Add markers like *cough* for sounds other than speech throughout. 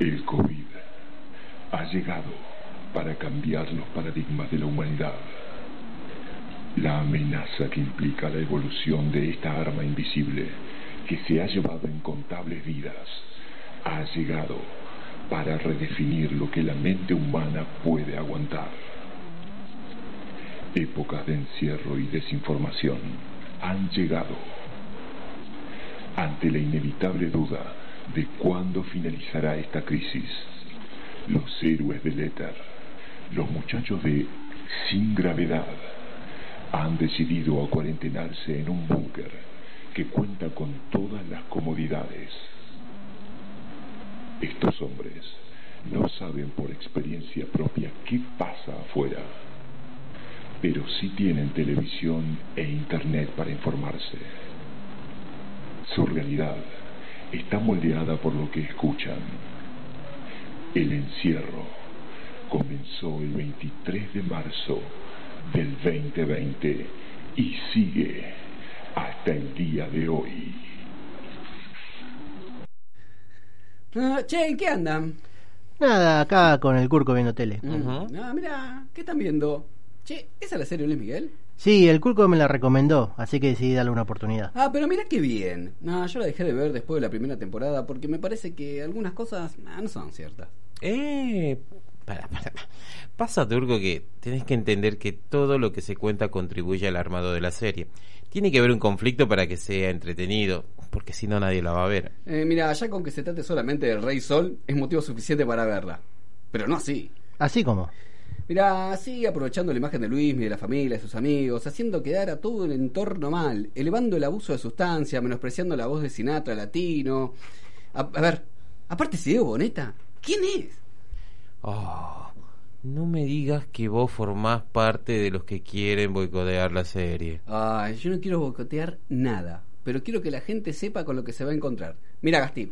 El COVID ha llegado para cambiar los paradigmas de la humanidad. La amenaza que implica la evolución de esta arma invisible que se ha llevado incontables vidas ha llegado para redefinir lo que la mente humana puede aguantar. Épocas de encierro y desinformación han llegado. Ante la inevitable duda de cuándo finalizará esta crisis. Los héroes del éter, los muchachos de Sin Gravedad, han decidido acuarentenarse en un búnker que cuenta con todas las comodidades. Estos hombres no saben por experiencia propia qué pasa afuera, pero sí tienen televisión e internet para informarse. Su realidad está moldeada por lo que escuchan. El encierro comenzó el 23 de marzo del 2020 y sigue hasta el día de hoy. Ah, che, ¿en qué andan? Nada, acá con el curco viendo tele. Ah, mira, ¿qué están viendo? Che, ¿esa es la serie de Luis Miguel? Sí, el Curco me la recomendó, así que decidí darle una oportunidad. Ah, pero mira qué bien. No, yo la dejé de ver después de la primera temporada porque me parece que algunas cosas ah, no son ciertas. Eh, para, para. Pasa, Turco, que tenés que entender que todo lo que se cuenta contribuye al armado de la serie. Tiene que haber un conflicto para que sea entretenido, porque si no nadie la va a ver. Eh, mira, ya con que se trate solamente del Rey Sol es motivo suficiente para verla. Pero no así. Así como. Mira, así aprovechando la imagen de Luis, de la familia, de sus amigos, haciendo quedar a todo el entorno mal, elevando el abuso de sustancia, menospreciando la voz de Sinatra latino. A, a ver, aparte si Diego Boneta, ¿quién es? Oh, no me digas que vos formás parte de los que quieren boicotear la serie. Ay, yo no quiero boicotear nada, pero quiero que la gente sepa con lo que se va a encontrar. Mira, Gastí,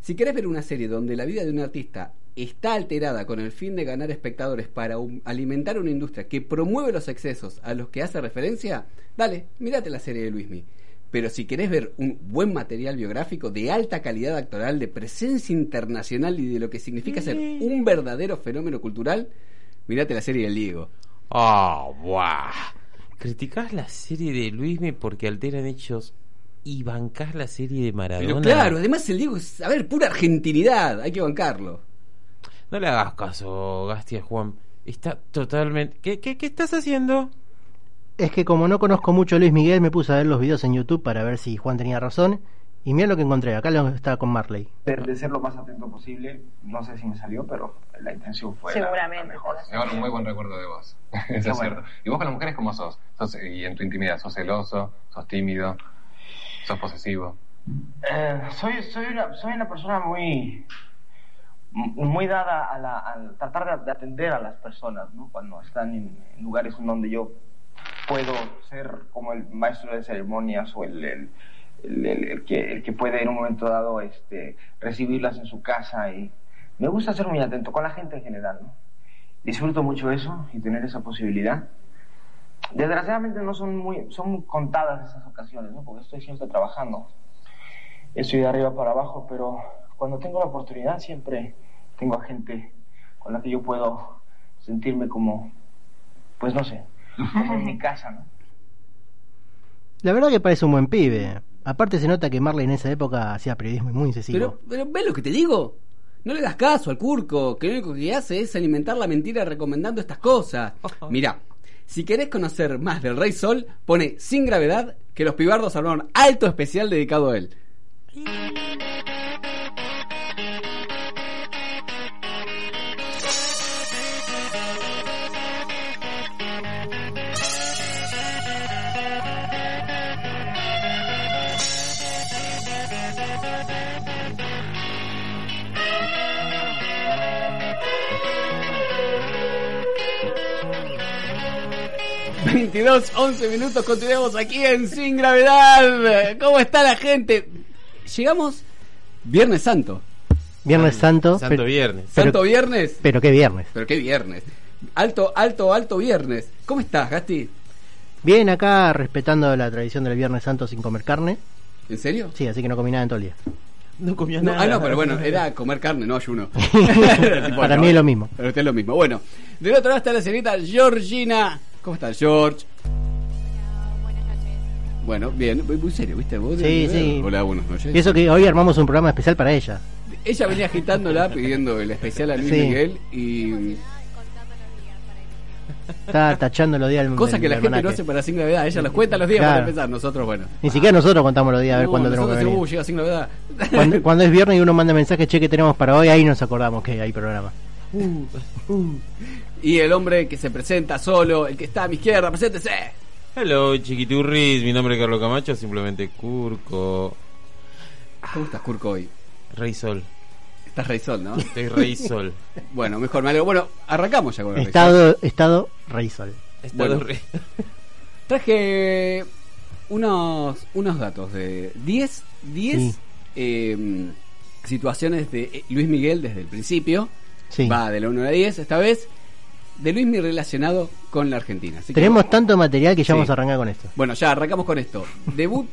si querés ver una serie donde la vida de un artista está alterada con el fin de ganar espectadores para un- alimentar una industria que promueve los excesos a los que hace referencia, dale, mirate la serie de Luismi. Pero si querés ver un buen material biográfico de alta calidad actoral, de presencia internacional y de lo que significa ser un verdadero fenómeno cultural, mirate la serie del Diego. Oh, buah. Criticás la serie de Luisme porque alteran hechos y bancás la serie de Maradona. Pero claro, además el Diego es, a ver, pura argentinidad, hay que bancarlo. No le hagas caso, Gastia Juan. Está totalmente. ¿Qué, qué, qué estás haciendo? Es que como no conozco mucho a Luis Miguel, me puse a ver los videos en YouTube para ver si Juan tenía razón. Y mira lo que encontré, acá lo está con Marley. de, de ser lo más atento posible. No sé si me salió, pero la intención fue la- la Seguramente. mejor. Tengo un muy buen recuerdo de vos. *laughs* Eso es bueno. cierto. ¿Y vos con las mujeres cómo sos? sos? Y en tu intimidad, ¿sos celoso? ¿Sos tímido? ¿Sos posesivo? Eh, soy, soy, una, soy una persona muy, muy dada a, la, tratar de, de atender a las personas. Cuando están en, lugares donde yo puedo ser como el maestro de ceremonias o el, que, puede en un momento dado este, recibirlas en su casa. y Me gusta ser muy atento con la gente en general. Disfruto mucho eso y tener esa posibilidad. Desgraciadamente no son muy, son contadas esas ocasiones. Porque estoy siempre trabajando. Estoy de arriba para abajo, pero cuando tengo la oportunidad siempre tengo a gente con la que yo puedo sentirme como, pues no sé, como en mi *laughs* casa, ¿no? La verdad que parece un buen pibe. Aparte se nota que Marley en esa época hacía periodismo muy incisivo. Pero, pero ¿ves lo que te digo? No le das caso al Curco, que lo único que hace es alimentar la mentira recomendando estas cosas. Mira, si querés conocer más del Rey Sol, pone sin gravedad que los pibardos armaron alto especial dedicado a él. 22, 11 minutos, continuamos aquí en Sin Gravedad. ¿Cómo está la gente? Llegamos Viernes Santo. Viernes Santo. Santo pero, Viernes. Pero- Santo Viernes. pero qué viernes. Pero qué viernes. Alto, alto, alto viernes. ¿Cómo estás, Gasti? Bien acá respetando la tradición del Viernes Santo sin comer carne. ¿En serio? Sí, así que no comí nada en todo el día. No comió No, nada. ah, no, pero bueno, era comer carne, no ayuno. *laughs* *laughs* Tipo, Para no, mí es lo mismo. Para usted es lo mismo. Bueno, del otro lado está la señorita Georgina. ¿Cómo estás, George? Bueno, bien, muy, serio, ¿viste? ¿Vos? Sí, sí. Hola, buenas noches. Y eso que hoy armamos un programa especial para ella. Ella venía agitándola pidiendo el especial a Luis Sí. Miguel y. Está tachando los días del cosas que la gente no hace para sin gravedad. Ella los cuenta los días Claro. para empezar. Nosotros, bueno. Ni siquiera nosotros contamos los días a ver No, cuándo tenemos que nosotros venir. decimos, "Uh, llega sin gravedad. Cuando, cuando es viernes y uno manda mensaje, che, que tenemos para hoy, ahí nos acordamos que hay programa. Y el hombre que se presenta solo, el que está a mi izquierda, preséntese. Hello, chiquiturris. Mi nombre es Carlos Camacho, simplemente Curco. ¿Cómo estás, Curco, hoy? Rey Sol. Estás Rey Sol, ¿no? Estoy Rey *laughs* Sol. bueno, mejor me alegro. Bueno, arrancamos ya con el Rey Sol. Estado, estado Rey Sol. Estado Bueno. Rey. *laughs* Traje unos, unos datos de 10, 10 Sí. eh, situaciones de Luis Miguel desde el principio. Sí. Va de la 1 a la 10, esta vez de Luis Miguel relacionado con la Argentina. Así que- Tenemos tanto material que ya Sí. vamos a arrancar con esto. Bueno, ya arrancamos con esto. Debut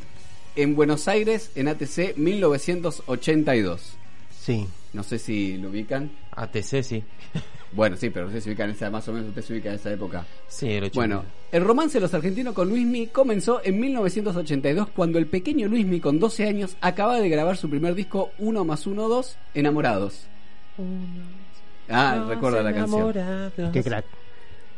en Buenos Aires en ATC 1982. Sí. No sé si lo ubican. ATC, sí. *laughs* Bueno, sí, pero no sé si ubican esa, más o menos usted se ubica en esa época. Sí, el 80. Bueno, el romance de los argentinos con Luismi comenzó en 1982 cuando el pequeño Luismi con 12 años acaba de grabar su primer disco 1 más 1, 2, Enamorados. Ah, recuerda la canción. Qué crack.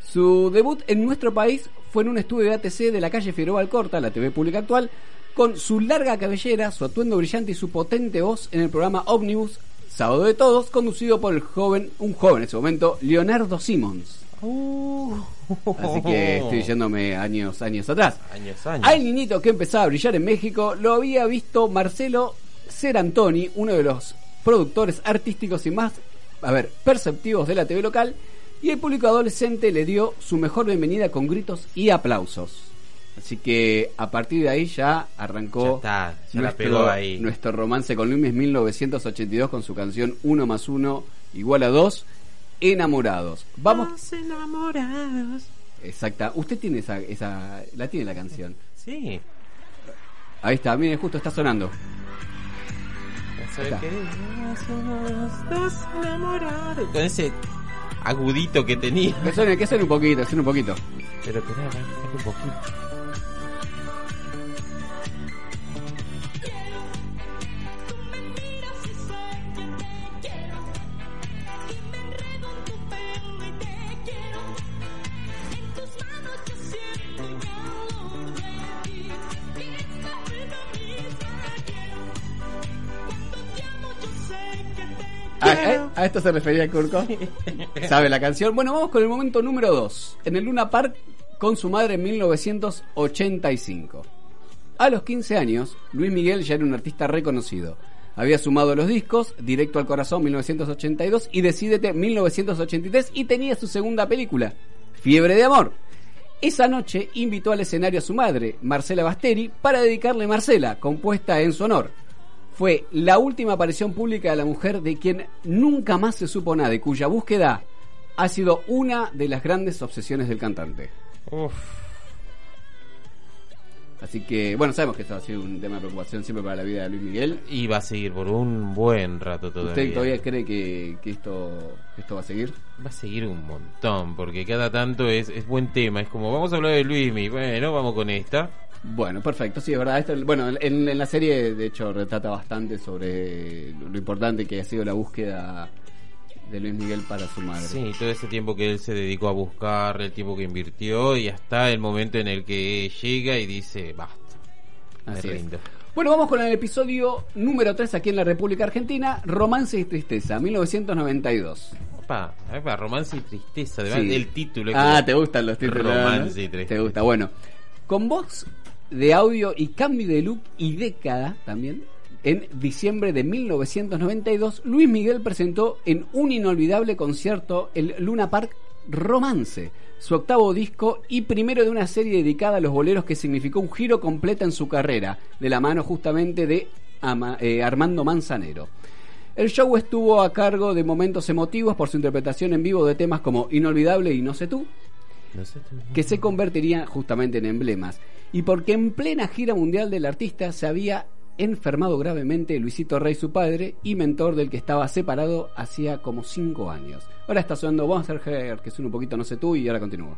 Su debut en nuestro país fue en un estudio de ATC de la calle Figueroa Alcorta, la TV pública actual, con su larga cabellera, su atuendo brillante y su potente voz en el programa Omnibus Sábado de Todos, conducido por el joven, un joven en ese momento, Leonardo Simmons. Así que estoy yéndome años, años atrás. Años, años. Al niñito que empezaba a brillar en México lo había visto Marcelo Serantoni, uno de los productores artísticos y más, a ver, perceptivos de la TV local, y el público adolescente le dio su mejor bienvenida con gritos y aplausos. Así que a partir de ahí ya arrancó Ya está, ya la pegó ahí. nuestro romance con Luis 1982 con su canción 1 más 1 igual a 2, Enamorados. Vamos, Los enamorados. exacta. Usted tiene esa, esa, la tiene la canción. Sí. Ahí está, mire, justo está sonando. Con ese agudito que tenía. Que suene, que suene un poquito, suene un poquito. Pero un poquito. A- esto se refería Kurko? ¿Sabe la canción? Bueno, vamos con el momento número 2. En el Luna Park con su madre en 1985. A los 15 años, Luis Miguel ya era un artista reconocido. Había sumado los discos Directo al Corazón 1982 y Decídete 1983 y tenía su segunda película, Fiebre de Amor. Esa noche invitó al escenario a su madre, Marcela Basteri, para dedicarle Marcela, compuesta en su honor. Fue la última aparición pública de la mujer de quien nunca más se supo nada y cuya búsqueda ha sido una de las grandes obsesiones del cantante. Uf. Así que, bueno, sabemos que esto ha sido un tema de preocupación siempre para la vida de Luis Miguel. Y va a seguir por un buen rato todavía. ¿Usted todavía cree que, que esto, que esto va a seguir? Va a seguir un montón, porque cada tanto es, es buen tema. Es como, vamos a hablar de Luismi. Bueno, vamos con esta. Bueno, perfecto, sí, es verdad. Esto, bueno, en, en la serie, de hecho, retrata bastante sobre lo, importante que ha sido la búsqueda de Luis Miguel para su madre. Sí, todo ese tiempo que él se dedicó a buscar, el tiempo que invirtió y hasta el momento en el que llega y dice, basta. Me Así es. Bueno, vamos con el episodio número 3 aquí en la República Argentina, Romance y Tristeza, 1992. Opa, opa, romance y tristeza, además Sí. del título. Ah, te gustan los títulos. Romance ¿no? y tristeza. Te gusta, bueno. Con voz de audio y cambio de look y década también, en diciembre de 1992, Luis Miguel presentó en un inolvidable concierto el Luna Park Romance, su octavo disco y primero de una serie dedicada a los boleros que significó un giro completo en su carrera, de la mano justamente de Ama- eh, Armando Manzanero. El show estuvo a cargo de momentos emotivos por su interpretación en vivo de temas como Inolvidable y No sé tú, No sé tú. que se convertirían justamente en emblemas, y porque en plena gira mundial del artista se había enfermado gravemente Luisito Rey, su padre, y mentor del que estaba separado hacía como cinco años. Ahora está sonando Monster Hair, que suena un poquito no sé tú, y ahora continúa.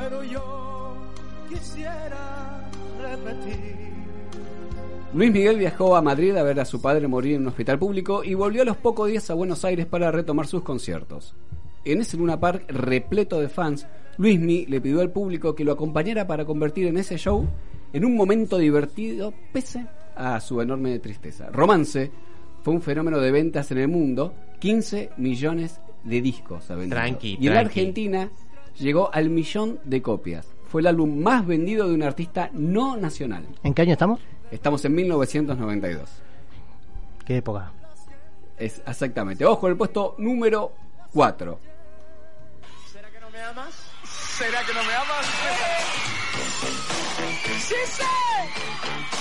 pero yo quisiera repetir. Luis Miguel viajó a Madrid a ver a su padre morir en un hospital público y volvió a los pocos días a Buenos Aires para retomar sus conciertos. En ese Luna Park repleto de fans, Luismi le pidió al público que lo acompañara para convertir en ese show en un momento divertido pese a su enorme tristeza. Romance fue un fenómeno de ventas en el mundo, 15 millones de discos vendido. Tranqui, y en tranqui. Argentina llegó al millón de copias. Fue el álbum más vendido de un artista no nacional. ¿En qué año estamos? Estamos en 1992. ¿Qué época? Es exactamente. Ojo, el puesto número 4. ¿Será que no me amas? ¿Será que no me amas? ¡Sí! ¡Sí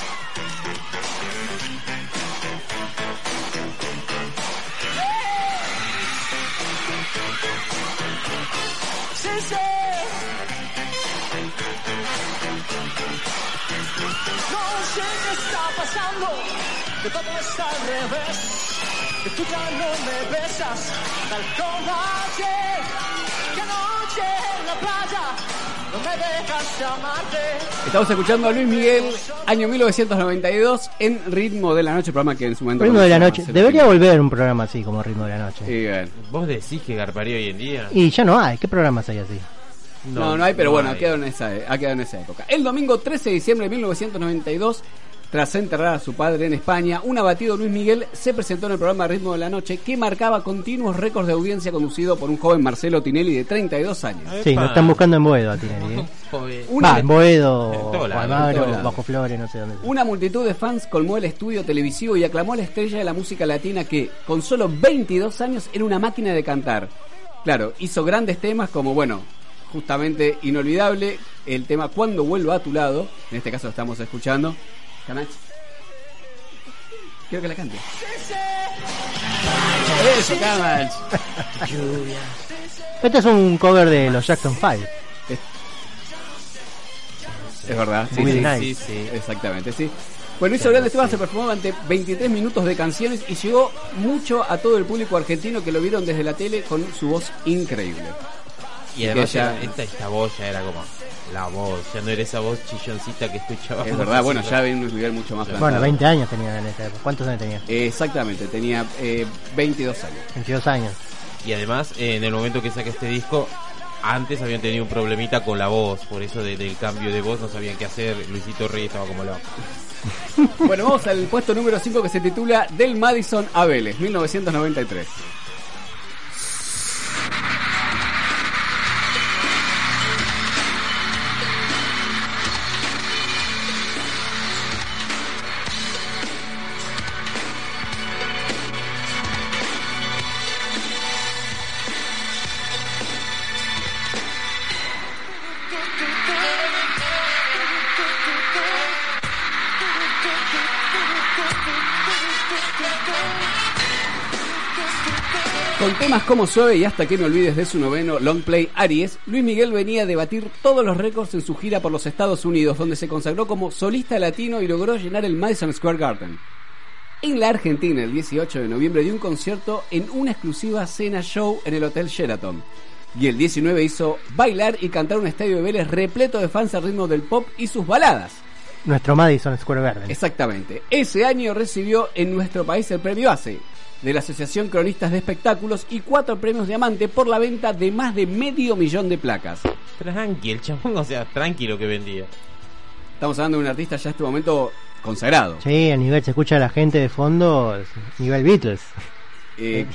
sé qué está pasando, que todo está al revés, que tú ya no me besas, tal como ayer, que anoche en la playa no me dejas llamarte. Estamos escuchando a Luis Miguel, año 1992, en Ritmo de la Noche, programa que en su momento... Ritmo de la noche. Debería volver un programa así como Ritmo de la Noche. Sí, bien. ¿Vos decís que garparía hoy en día? Y ya no hay. ¿Qué programas hay así? No, no hay, pero bueno, hay. ha quedado, en esa, ha quedado en esa época. El domingo 13 de diciembre de 1992, tras enterrar a su padre en España, un abatido Luis Miguel se presentó en el programa Ritmo de la Noche que marcaba continuos récords de audiencia conducido por un joven Marcelo Tinelli de 32 años. Sí, lo están buscando en Boedo a Tinelli. ¿eh? *laughs* Joder. Una- Va, en Boedo, En en. Bajo Flores, no sé dónde. Una multitud de fans colmó el estudio televisivo y aclamó a la estrella de la música latina que, con solo 22 años, era una máquina de cantar. Claro, hizo grandes temas como, bueno, justamente inolvidable, el tema Cuando vuelva a tu lado, en este caso lo estamos escuchando. Camach. Quiero que la cante. Eso, Camach. Este es un cover de los Jackson 5. Es verdad, sí, Muy sí, nice. Sí, sí. Exactamente, sí. Bueno, hizo grandes temas, se perfumó durante 23 minutos de canciones y llegó mucho a todo el público argentino que lo vieron desde la tele con su voz increíble. Y además ya- era- esta, esta voz ya era como la voz, ya no era esa voz chilloncita que escuchaba. Es verdad, bueno, ya ven un nivel mucho más plantado. Bueno, 20 años tenía en esa época. ¿Cuántos años tenía? Exactamente, tenía eh, 22 años. 22 años. Y además, eh, en el momento que saqué este disco, antes habían tenido un problemita con la voz, por eso de- del cambio de voz no sabían qué hacer. Luisito Rey estaba como loco. *laughs* Bueno, vamos al puesto número 5 que se titula Del Madison a Vélez, 1993. Temas como Suave y Hasta que me olvides de su noveno long play Aries, Luis Miguel venía a debatir todos los récords en su gira por los Estados Unidos, donde se consagró como solista latino y logró llenar el Madison Square Garden. en la Argentina el 18 de noviembre dio un concierto en una exclusiva cena show en el Hotel Sheraton. Y el 19 hizo bailar y cantar un estadio de Vélez repleto de fans al ritmo del pop y sus baladas. Nuestro Madison Square Garden. Exactamente. Ese año recibió en nuestro país el premio ACE de la Asociación Cronistas de Espectáculos y cuatro premios Diamante por la venta de más de medio millón de placas. Tranqui, el chabón, o sea, tranquilo que vendía. Estamos hablando de un artista ya en este momento consagrado. Sí, a nivel se escucha a la gente de fondo, nivel Beatles. Eh,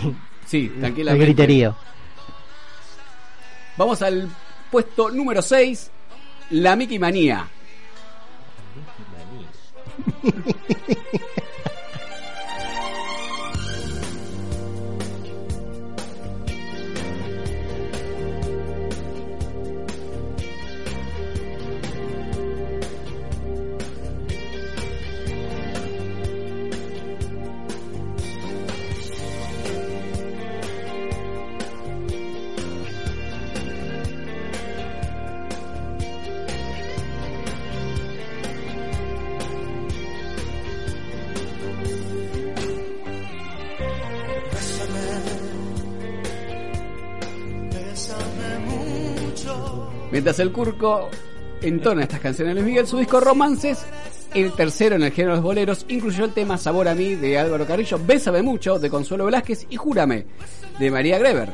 sí, *laughs* El tranquilamente. griterío. Vamos al puesto número 6, la Mickey Manía. *laughs* El Curco entona estas canciones de Luis Miguel, su disco Romances, el tercero en el género de los boleros, incluyó el tema Sabor a mí de Álvaro Carrillo, Bésame mucho de Consuelo Velázquez y Júrame de María Greber.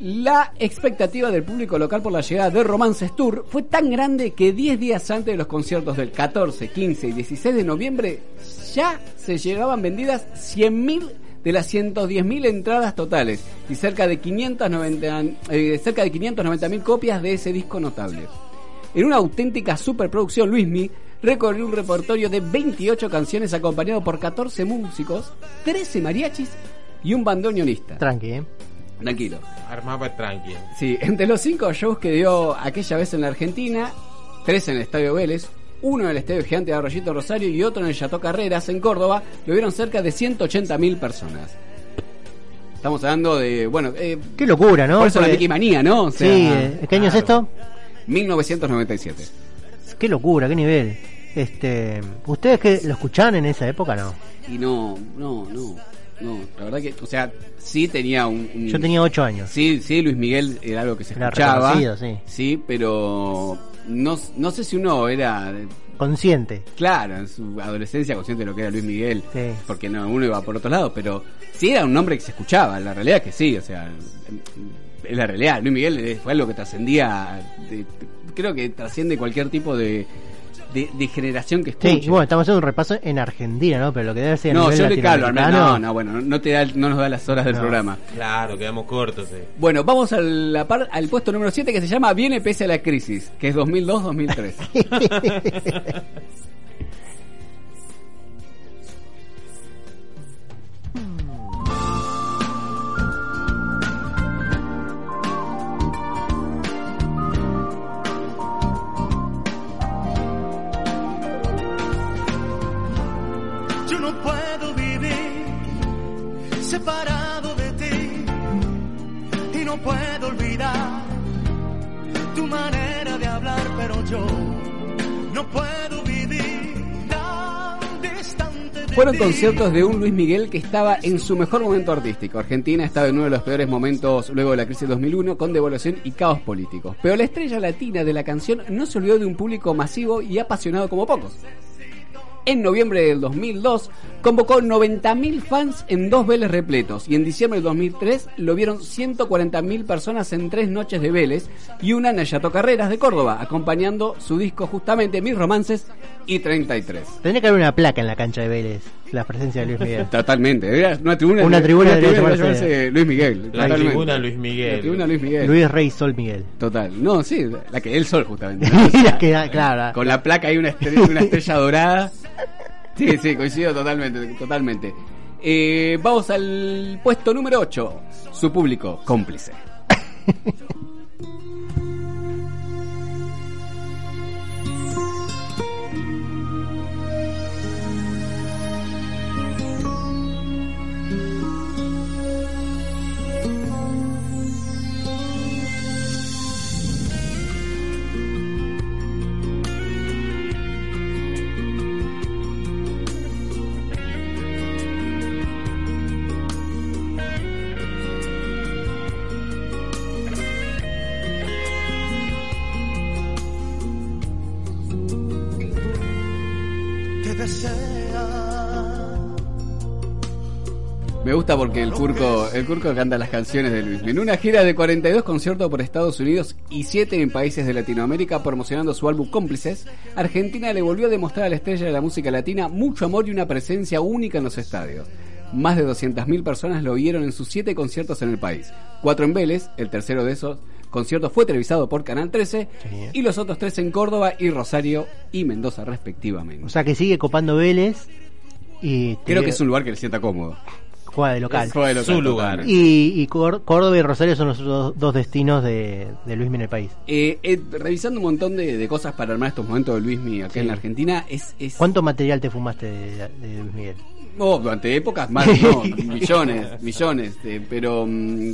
La expectativa del público local por la llegada de Romances Tour fue tan grande que 10 días antes de los conciertos del 14, 15 y 16 de noviembre ya se llegaban vendidas 100.000 de las 110.000 entradas totales y cerca de 590 eh, cerca de 590.000 copias de ese disco notable. En una auténtica superproducción, Luismi recorrió un repertorio de 28 canciones acompañado por 14 músicos, 13 mariachis y un bandoneonista. Tranqui, ¿eh? Tranquilo. Armaba tranqui. Sí, entre los cinco shows que dio aquella vez en la Argentina, tres en el Estadio Vélez, uno en el Estadio Gigante de Arroyito Rosario y otro en el Chateau Carreras en Córdoba, lo vieron cerca de 180.000 personas. Estamos hablando de, bueno, eh, Qué locura, ¿no? por eso la Mickey Manía, ¿no? O sea, sí, eh, ¿qué año es esto? 1997. Qué locura, qué nivel. Este, ¿Ustedes que lo escuchaban en esa época no? Y no, no, no, no, la verdad que, o sea, sí tenía un... un- Yo tenía 8 años. Sí, sí, Luis Miguel era algo que se Era escuchaba. sí. Sí, pero no, no sé si uno era Consciente. Claro, en su adolescencia consciente de lo que era Luis Miguel, Sí. porque no, uno iba por otro lado, pero sí era un nombre que se escuchaba, la realidad es que sí, o sea, es la realidad, Luis Miguel eh, fue algo que trascendía, creo que trasciende cualquier tipo de, de, de generación que Sí, escuche. y bueno, estamos haciendo un repaso en Argentina, ¿no? Pero lo que debe ser a no, nivel yo le calo, al menos- latinoamericano- no, no, bueno, no, te da, no nos da las horas del No. programa. Claro, quedamos cortos. eh. Bueno, vamos al, la par- al puesto número 7 que se llama Viene pese a la crisis, que es 2002-2003. *laughs* separado de ti y no puedo olvidar tu manera de hablar, pero yo no puedo vivir tan distante de Fueron conciertos de un Luis Miguel que estaba en su mejor momento artístico. Argentina estaba en uno de los peores momentos luego de la crisis de 2001 con devaluación y caos políticos. Pero la estrella latina de la canción no se olvidó de un público masivo y apasionado como pocos. En noviembre del 2002 convocó 90.000 fans en dos Vélez repletos y en diciembre del 2003 lo vieron 140.000 personas en tres noches de Vélez y una en Chateau Carreras de Córdoba, acompañando su disco justamente Mis Romances y 33. Tendría que haber una placa en la cancha de Vélez, la presencia de Luis Miguel. Totalmente, era una tribuna, Una tribuna debería llamarse- llamarse Luis Miguel. La totalmente. tribuna Luis Miguel. La tribuna Luis Miguel. Luis Rey Sol Miguel. Total. No, sí, la que el sol justamente. *laughs* Mira que, claro, Con la placa hay una estrella, una estrella dorada. Sí, sí, coincido totalmente, totalmente. Eh, vamos al puesto número 8. Su público cómplice. *laughs* gusta porque el Curco, el Curco canta las canciones de Luis. En una gira de 42 conciertos por Estados Unidos y 7 en países de Latinoamérica promocionando su álbum Cómplices, Argentina le volvió a demostrar a la estrella de la música latina mucho amor y una presencia única en los estadios. Más de 200.000 personas lo vieron en sus 7 conciertos en el país. Cuatro en Vélez, el tercero de esos conciertos fue televisado por Canal 13 y los otros tres en Córdoba y Rosario y Mendoza respectivamente. O sea que sigue copando Vélez y Creo que es un lugar que le sienta cómodo. Juega de local. Juega de local, Su lugar. Y, y Cór- Córdoba y Rosario son los dos, dos destinos de, de Luis en el país. Eh, eh, revisando un montón de, de cosas para armar estos momentos de Luismi acá Sí. en la Argentina, es, es ¿Cuánto material te fumaste de, de Luis Miguel? No, durante épocas más, no, *laughs* millones, millones, eh, pero mm,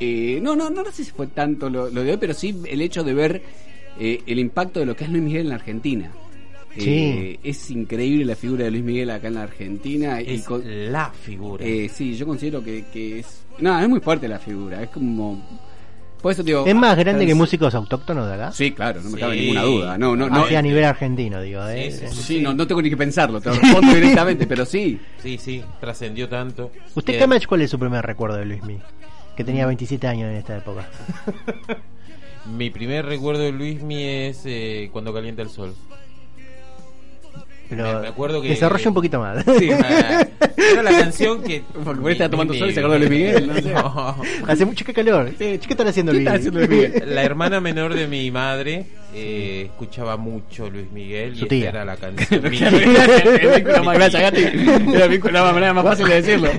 eh, no, no, no, no sé si fue tanto lo, lo de hoy, pero sí el hecho de ver eh, el impacto de lo que es Luis Miguel en la Argentina. Eh, es increíble la figura de Luis Miguel acá en la Argentina. y Es con- la figura. eh, sí, yo considero que, que es... No, es muy fuerte la figura, es como... Por eso digo... ¿Es más grande que trans- músicos autóctonos de acá? Sí, claro, no me Sí. cabe ninguna duda. No, no, no, Así a nivel argentino, digo. ¿eh? Sí, sí, Sí, no, no tengo ni que pensarlo, te lo *laughs* respondo directamente, pero sí. Sí, sí, trascendió tanto. ¿Usted, Eh, Camach, cuál es su primer recuerdo de Luis Miguel? Que tenía 27 años en esta época. *laughs* Mi primer recuerdo de Luismi es eh, cuando calienta el sol. Pero Me- acuerdo que- desarrolla un poquito más. Sí. Era la *laughs* canción que. Porque estaba tomando sol y se acordó de Luis Miguel, no sé. *laughs* No. *laughs* Hace mucho que calor. ¿Qué están haciendo ¿Qué Luis? está haciendo Luis Miguel? La hermana menor de mi madre eh, escuchaba mucho Luis Miguel Su y tía. esta era la canción. Era la más fácil de decirlo.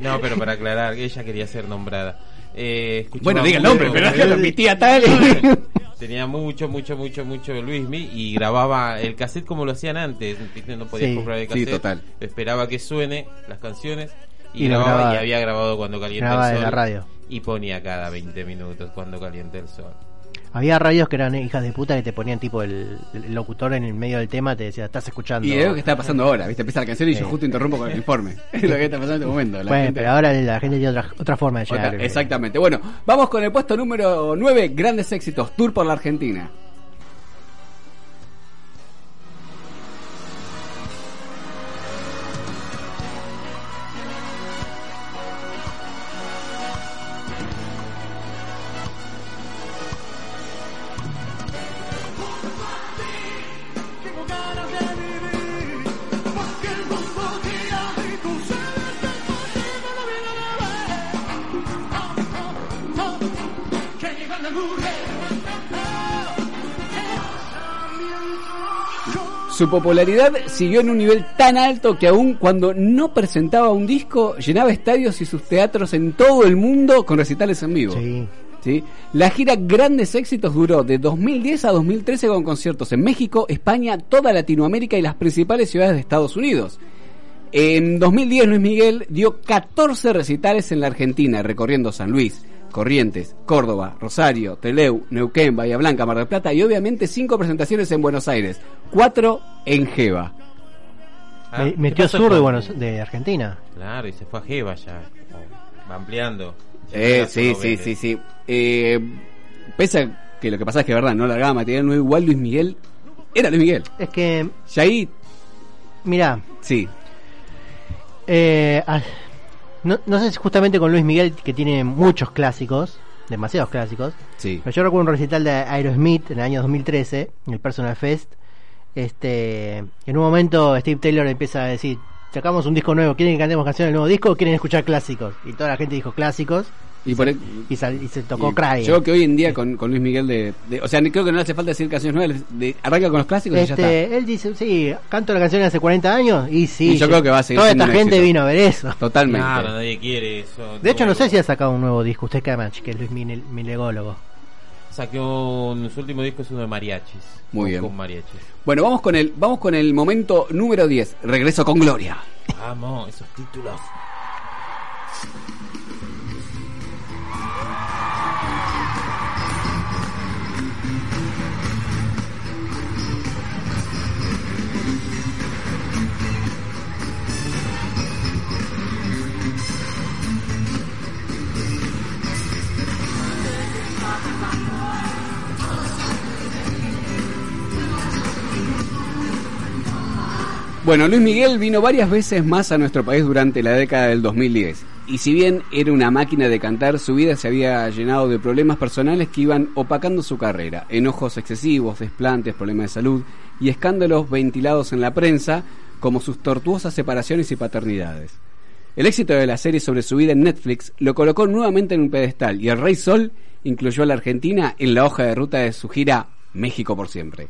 No, pero para aclarar, ella quería ser nombrada. Eh, Bueno, diga el nombre, pero mi tía tal. Tenía mucho, mucho, mucho, mucho Luismi y grababa el cassette como lo hacían antes. ¿viste? No podías Sí, comprar el sí, cassette. total. Esperaba que suene las canciones y, grababa, grababa. y había grabado cuando calienta el sol. la radio. Y ponía cada 20 minutos cuando calienta el sol. Había radios que eran hijas de puta que te ponían tipo el, el locutor en el medio del tema, te decía, estás escuchando. Y es lo que está pasando ahora, ¿viste? Empieza la canción y Sí. yo justo interrumpo con el informe. *laughs* Es lo que está pasando en este momento. La bueno, gente- pero ahora la gente tiene otra, otra forma de llegar. Otra- exactamente. Bueno, vamos con el puesto número 9, grandes éxitos, Tour por la Argentina. Su popularidad siguió en un nivel tan alto que aún cuando no presentaba un disco, llenaba estadios y sus teatros en todo el mundo con recitales en vivo. Sí. ¿sí? La gira Grandes Éxitos duró de 2010 a 2013 con conciertos en México, España, toda Latinoamérica y las principales ciudades de Estados Unidos. En 2010 Luis Miguel dio 14 recitales en la Argentina, recorriendo San Luis, Corrientes, Córdoba, Rosario, Teleu, Neuquén, Bahía Blanca, Mar del Plata y obviamente 5 presentaciones en Buenos Aires, 4 en Jeva. Ah, Me- ¿qué metió sur de, Buenos, de Argentina. Claro, y se fue a Jeva ya. Va ampliando. Eh, sí, sí, sí, sí. Eh, pese a que lo que pasa es que, verdad, no largaba material nuevo, igual Luis Miguel era Luis Miguel. Es que, Y ahí, mirá, sí, eh, no, no sé si justamente con Luis Miguel, que tiene muchos clásicos, demasiados clásicos, sí. pero yo recuerdo un recital de Aerosmith en el año 2013, en el Personal Fest, este, en un momento Steve Taylor empieza a decir, sacamos un disco nuevo, ¿quieren que cantemos canciones del nuevo disco o quieren escuchar clásicos? Y toda la gente dijo clásicos, Y, por, y, sal- y se tocó Cry. Yo que hoy en día con, con Luis Miguel de, de- O sea, creo que no hace falta decir canciones nuevas. De, arranca con los clásicos y ya está. Este, él dice, sí, canto la canción hace 40 años y sí. Y yo creo que va a seguir Toda esta gente éxito. vino a ver eso. Totalmente. Claro, nadie quiere eso. De hecho, no sé si ha sacado un nuevo disco, usted Camach, que es Luis Milególogo. Sacó un, su último disco es uno de mariachis. Muy bien. Con mariachis. Bueno, vamos con el vamos con el momento número 10. Regreso con Gloria. Vamos, esos títulos. Bueno, Luis Miguel vino varias veces más a nuestro país durante la década del 2010. Y si bien era una máquina de cantar, su vida se había llenado de problemas personales que iban opacando su carrera. Enojos excesivos, desplantes, problemas de salud y escándalos ventilados en la prensa, como sus tortuosas separaciones y paternidades. El éxito de la serie sobre su vida en Netflix lo colocó nuevamente en un pedestal y el Rey Sol incluyó a la Argentina en la hoja de ruta de su gira México por siempre.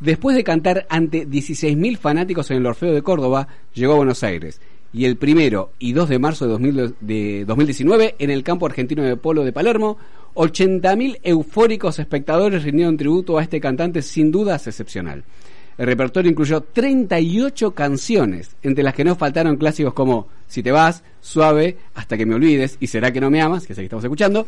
Después de cantar ante 16.000 fanáticos en el Orfeo de Córdoba, llegó a Buenos Aires. Y el primero y 2 de marzo de, 2000 de 2019, en el campo argentino de polo de Palermo, 80.000 eufóricos espectadores rindieron tributo a este cantante sin dudas excepcional. El repertorio incluyó 38 canciones, entre las que no faltaron clásicos como Si te vas, Suave, Hasta que me olvides y Será que no me amas, que es el que estamos escuchando.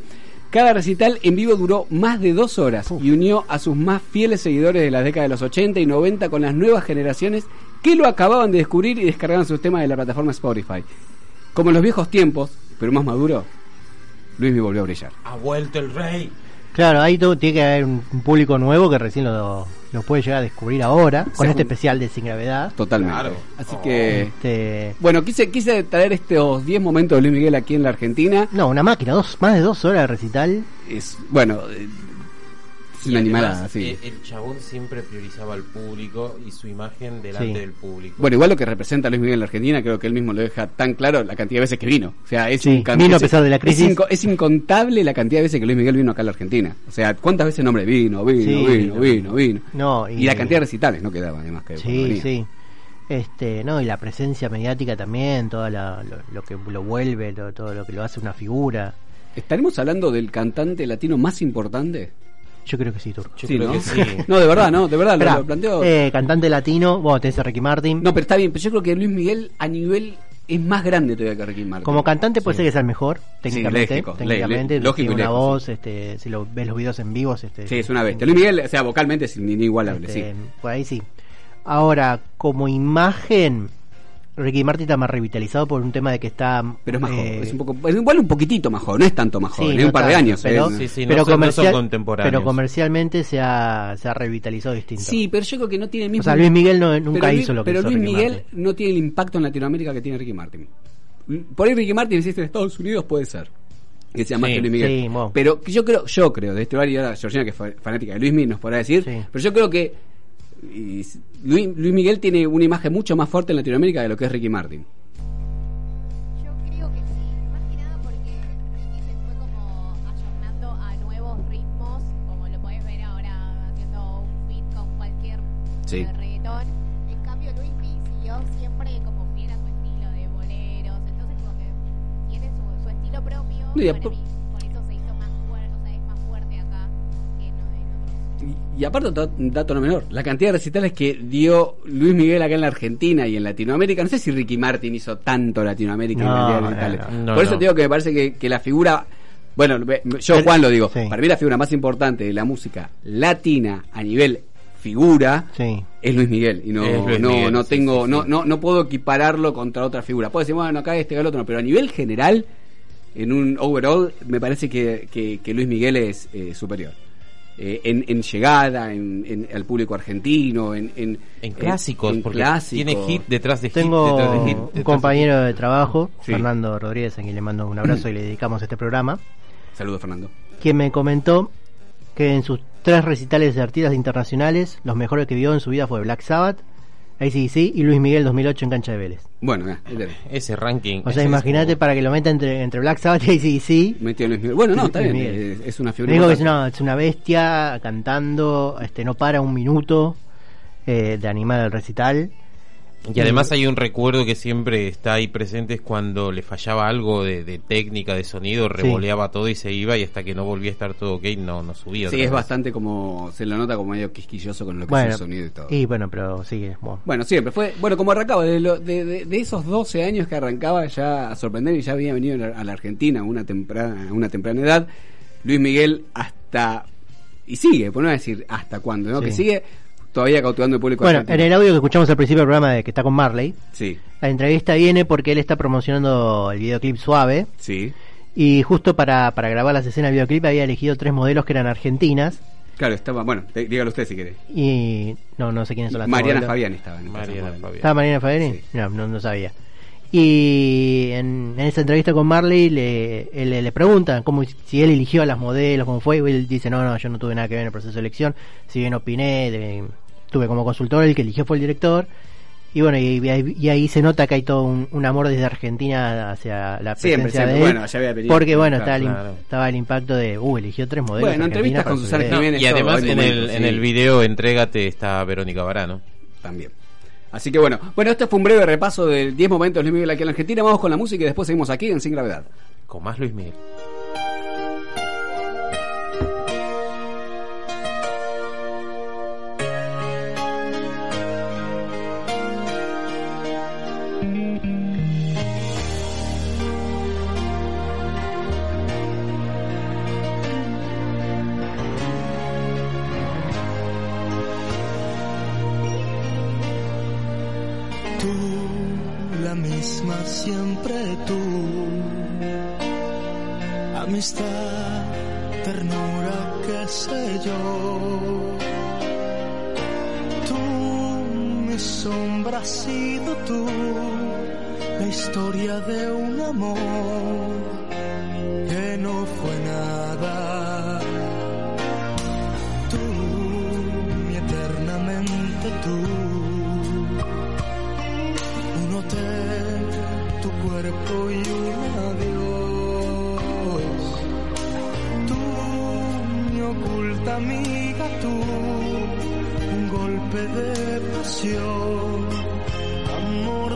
Cada recital en vivo duró más de dos horas y unió a sus más fieles seguidores de la década de los 80 y 90 con las nuevas generaciones que lo acababan de descubrir y descargaban sus temas de la plataforma Spotify. Como en los viejos tiempos, pero más maduro, Luis me volvió a brillar. Ha vuelto el rey. Claro, ahí todo, tiene que haber un, un público nuevo que recién lo, lo puede llegar a descubrir ahora, con Según- este especial de Sin Gravedad. Totalmente. Claro. Así Oh. que... Este, Bueno, quise, quise traer estos 10 momentos de Luis Miguel aquí en la Argentina. no, una máquina, dos, más de dos horas de recital. Es, bueno, es una animalada, sí. eh, El chabón siempre priorizaba al público y su imagen delante Sí. del público. Bueno, igual lo que representa Luis Miguel en la Argentina, creo que él mismo lo deja tan claro la cantidad de veces que vino. O sea, es, Sí, incan- vino a es- pesar de la es crisis. Es, incontable la cantidad de veces que Luis Miguel vino acá a la Argentina. O sea, ¿cuántas veces el nombre vino, vino, Sí, vino, no. vino, vino? No, Y, la cantidad de recitales no quedaba además que Sí, venía. sí. Este, no, y la presencia mediática también, todo lo, lo que lo vuelve, lo- todo lo que lo hace una figura. ¿Estaremos hablando del cantante latino más importante? Yo creo que sí, Turco. Yo Sí, creo ¿no? que sí. No, de verdad, no, de verdad, lo- Esperá, lo, planteo. eh, cantante latino, bueno, tenés a Ricky Martin. No, pero está bien, pero yo creo que Luis Miguel a nivel es más grande todavía que Ricky Martin. Como cantante puede Sí. ser que sea el mejor, técnicamente. lógico, técnicamente, lógico tiene y una voz, este, si lo ves los videos en vivos, este, Sí, es una bestia. Luis Miguel, o sea, vocalmente es inigualable, este, sí. Por ahí sí. Ahora, como imagen, Ricky Martin está más revitalizado por un tema de que está. Pero es más joven, eh, es un poco, es igual un poquitito más joven, no es tanto más Sí, joven, no es un par de años. pero- ¿eh? Sí, sí, no pero, son- no son comercial- contemporáneos. pero comercialmente se ha, se ha revitalizado distinto. Sí, pero yo creo que no tiene el mismo. O sea, Luis Miguel no- nunca pero hizo lo que Pero hizo Luis Ricky Miguel Martin. no tiene el impacto en Latinoamérica que tiene Ricky Martin. Por ahí Ricky Martin existe en Estados Unidos, puede ser. Que sea más Sí, que Luis Miguel. sí. Pero yo creo, yo creo, de este lugar y ahora Georgina, que es fa- fanática de Luis Miguel, nos podrá decir. Sí. Pero yo creo que y Luis, Luis Miguel tiene una imagen mucho más fuerte en Latinoamérica de lo que es Ricky Martin. Yo creo que sí, más que nada porque Ricky se fue como ayornando a nuevos ritmos, como lo podés ver ahora haciendo un beat con cualquier Sí. de reggaetón. En cambio, Luis siguió siempre como fiel a su estilo de boleros, entonces como que tiene su, su estilo propio. Y a Bueno, Y, aparte, otro dato no menor, la cantidad de recitales que dio Luis Miguel acá en la Argentina y en Latinoamérica, no sé si Ricky Martin hizo tanto Latinoamérica No, en cantidad de no, recitales. no. Por eso te digo que me parece que, que la figura, bueno, yo Juan lo digo, sí. para mí la figura más importante de la música latina a nivel figura Sí. es Luis Miguel y no Luis no Miguel, no tengo sí, no no no puedo equipararlo contra otra figura puedo decir bueno acá este acá el otro pero a nivel general en un overall me parece que, que, que Luis Miguel es eh, superior Eh, en, en llegada en, en- al público argentino en en, En clásicos, en porque clásicos. tiene hit detrás de hit Tengo detrás de hit. un de compañero de trabajo, Sí. Fernando Rodríguez, a quien le mando un abrazo y le dedicamos este programa, saludos Fernando quien me comentó que en sus tres recitales de artistas internacionales, los mejores que vio en su vida fue Black Sabbath, ACDC y Luis Miguel 2008 en Cancha de Vélez. bueno eh. Ese ranking. O sea, imagínate para que lo meta entre, entre Black Sabbath y ACDC. metió Luis Miguel bueno no está Luis bien Miguel. es, es una figura digo que es importante. una, es una bestia cantando, este no para un minuto eh, de animar el recital. Y además hay un recuerdo que siempre está ahí presente es cuando le fallaba algo de, de técnica, de sonido, revoleaba todo y se iba y hasta que no volvía a estar todo ok no, no subía. sí es vez. bastante como se lo nota como medio quisquilloso con lo que Bueno, es el sonido y todo y bueno, pero sí, es bueno. Bueno, siempre fue. Bueno, como arrancaba, de, lo- de, de- de esos 12 años que arrancaba ya a sorprender y ya había venido a la, Argentina a una temprana, a una temprana edad, Luis Miguel hasta. Y sigue, por no decir hasta cuándo, ¿no? Sí. Que sigue todavía cautivando el público Bueno, en el audio que escuchamos al principio del programa de que está con Marley, Sí, la entrevista viene porque él está promocionando el videoclip Suave sí. y justo para, para grabar las escenas del videoclip había elegido tres modelos que eran argentinas Claro, estaba, bueno, dígalo usted si quiere. Y no, no sé quiénes son las Mariana. Fabián estaba en el Mariana Fabián. ¿Estaba Mariana Fabiani? Sí. No, no, no sabía. Y en, en esa entrevista con Marley le, él- le preguntan cómo, si él eligió a las modelos, cómo fue, y él dice, no, no, yo no tuve nada que ver en el proceso de elección, si bien opiné, de- tuve como consultor, el que eligió fue el director, y bueno, y, y ahí- y ahí se nota que hay todo un, un amor desde Argentina hacia la Siempre, presencia siempre. de él, Bueno, ya había venido, porque bueno, claro, estaba, el, estaba impacto de, uh, eligió tres modelos Bueno, entrevistas con Susana. Jiménez. y además todo, hay en el, en sí. el video Entrégate está Verónica Barano. También. Así que bueno, bueno, este fue un breve repaso de 10 momentos de Luis Miguel aquí en la Argentina. Vamos con la música y después seguimos aquí en Sin Gravedad. Con más Luis Miguel. Amiga, tú, un golpe de pasión, amor